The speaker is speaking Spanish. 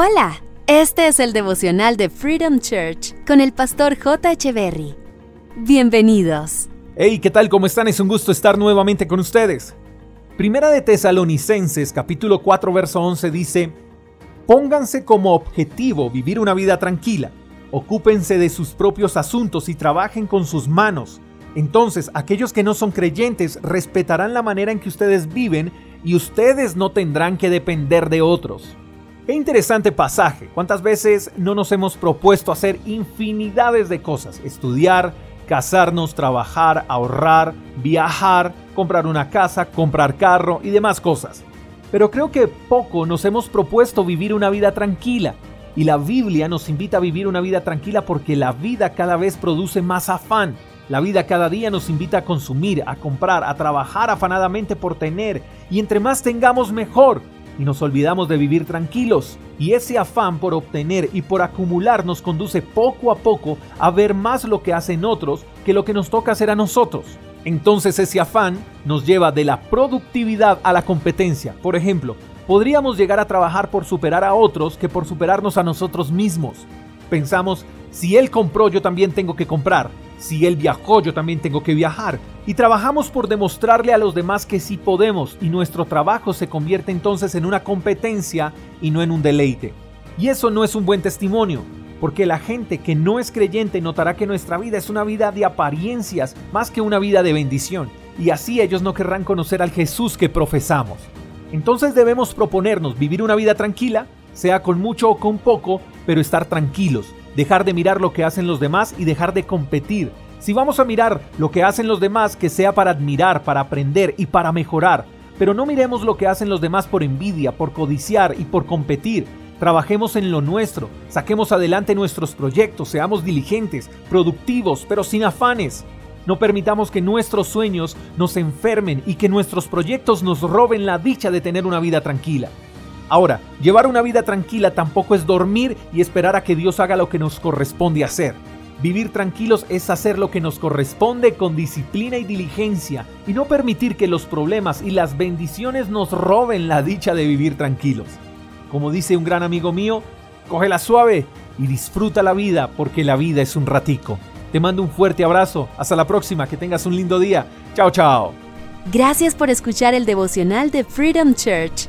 Hola, este es el devocional de Freedom Church con el pastor J. Echeverry. Bienvenidos. Hey, ¿qué tal? ¿Cómo están? Es un gusto estar nuevamente con ustedes. Primera de Tesalonicenses, capítulo 4, verso 11 dice, Pónganse como objetivo vivir una vida tranquila, ocúpense de sus propios asuntos y trabajen con sus manos. Entonces aquellos que no son creyentes respetarán la manera en que ustedes viven y ustedes no tendrán que depender de otros. Qué interesante pasaje. ¿Cuántas veces no nos hemos propuesto hacer infinidades de cosas? Estudiar, casarnos, trabajar, ahorrar, viajar, comprar una casa, comprar carro y demás cosas. Pero creo que poco nos hemos propuesto vivir una vida tranquila. Y la Biblia nos invita a vivir una vida tranquila porque la vida cada vez produce más afán. La vida cada día nos invita a consumir, a comprar, a trabajar afanadamente por tener. Y entre más tengamos mejor y nos olvidamos de vivir tranquilos. Y ese afán por obtener y por acumular nos conduce poco a poco a ver más lo que hacen otros que lo que nos toca hacer a nosotros. Entonces ese afán nos lleva de la productividad a la competencia. Por ejemplo, podríamos llegar a trabajar por superar a otros que por superarnos a nosotros mismos. Pensamos, si él compró, yo también tengo que comprar. Si él viajó, yo también tengo que viajar. Y trabajamos por demostrarle a los demás que sí podemos y nuestro trabajo se convierte entonces en una competencia y no en un deleite. Y eso no es un buen testimonio, porque la gente que no es creyente notará que nuestra vida es una vida de apariencias más que una vida de bendición, y así ellos no querrán conocer al Jesús que profesamos. Entonces debemos proponernos vivir una vida tranquila, sea con mucho o con poco, pero estar tranquilos, dejar de mirar lo que hacen los demás y dejar de competir. Si vamos a mirar lo que hacen los demás, que sea para admirar, para aprender y para mejorar, pero no miremos lo que hacen los demás por envidia, por codiciar y por competir. Trabajemos en lo nuestro, saquemos adelante nuestros proyectos, seamos diligentes, productivos, pero sin afanes. No permitamos que nuestros sueños nos enfermen y que nuestros proyectos nos roben la dicha de tener una vida tranquila. Ahora, llevar una vida tranquila tampoco es dormir y esperar a que Dios haga lo que nos corresponde hacer. Vivir tranquilos es hacer lo que nos corresponde con disciplina y diligencia y no permitir que los problemas y las bendiciones nos roben la dicha de vivir tranquilos. Como dice un gran amigo mío, cógela suave y disfruta la vida porque la vida es un ratico. Te mando un fuerte abrazo, hasta la próxima, que tengas un lindo día. Chao, chao. Gracias por escuchar el devocional de Freedom Church